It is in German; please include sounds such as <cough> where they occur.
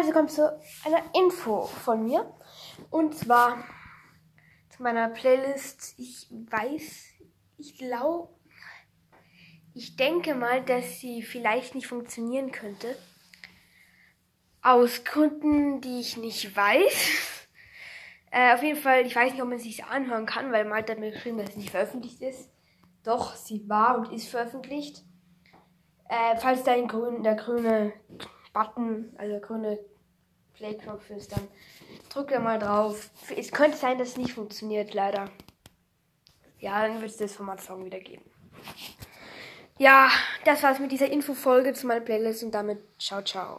herzlich willkommen zu einer Info von mir. Und zwar zu meiner Playlist. Ich weiß, ich glaube, ich denke mal, dass sie vielleicht nicht funktionieren könnte. Aus Gründen, die ich nicht weiß. <laughs> Äh, auf jeden Fall, ich weiß nicht, ob man sich anhören kann, weil Malte hat mir geschrieben, dass es nicht veröffentlicht ist. Doch, sie war und ist veröffentlicht. Äh, falls da ein grün, der grüne Button, also grüne Playknopf ist, dann drückt er mal drauf. Es könnte sein, dass es nicht funktioniert, leider. Ja, dann wird es das Format-Song wieder geben. Ja, das war's mit dieser Infofolge zu meiner Playlist und damit ciao, ciao.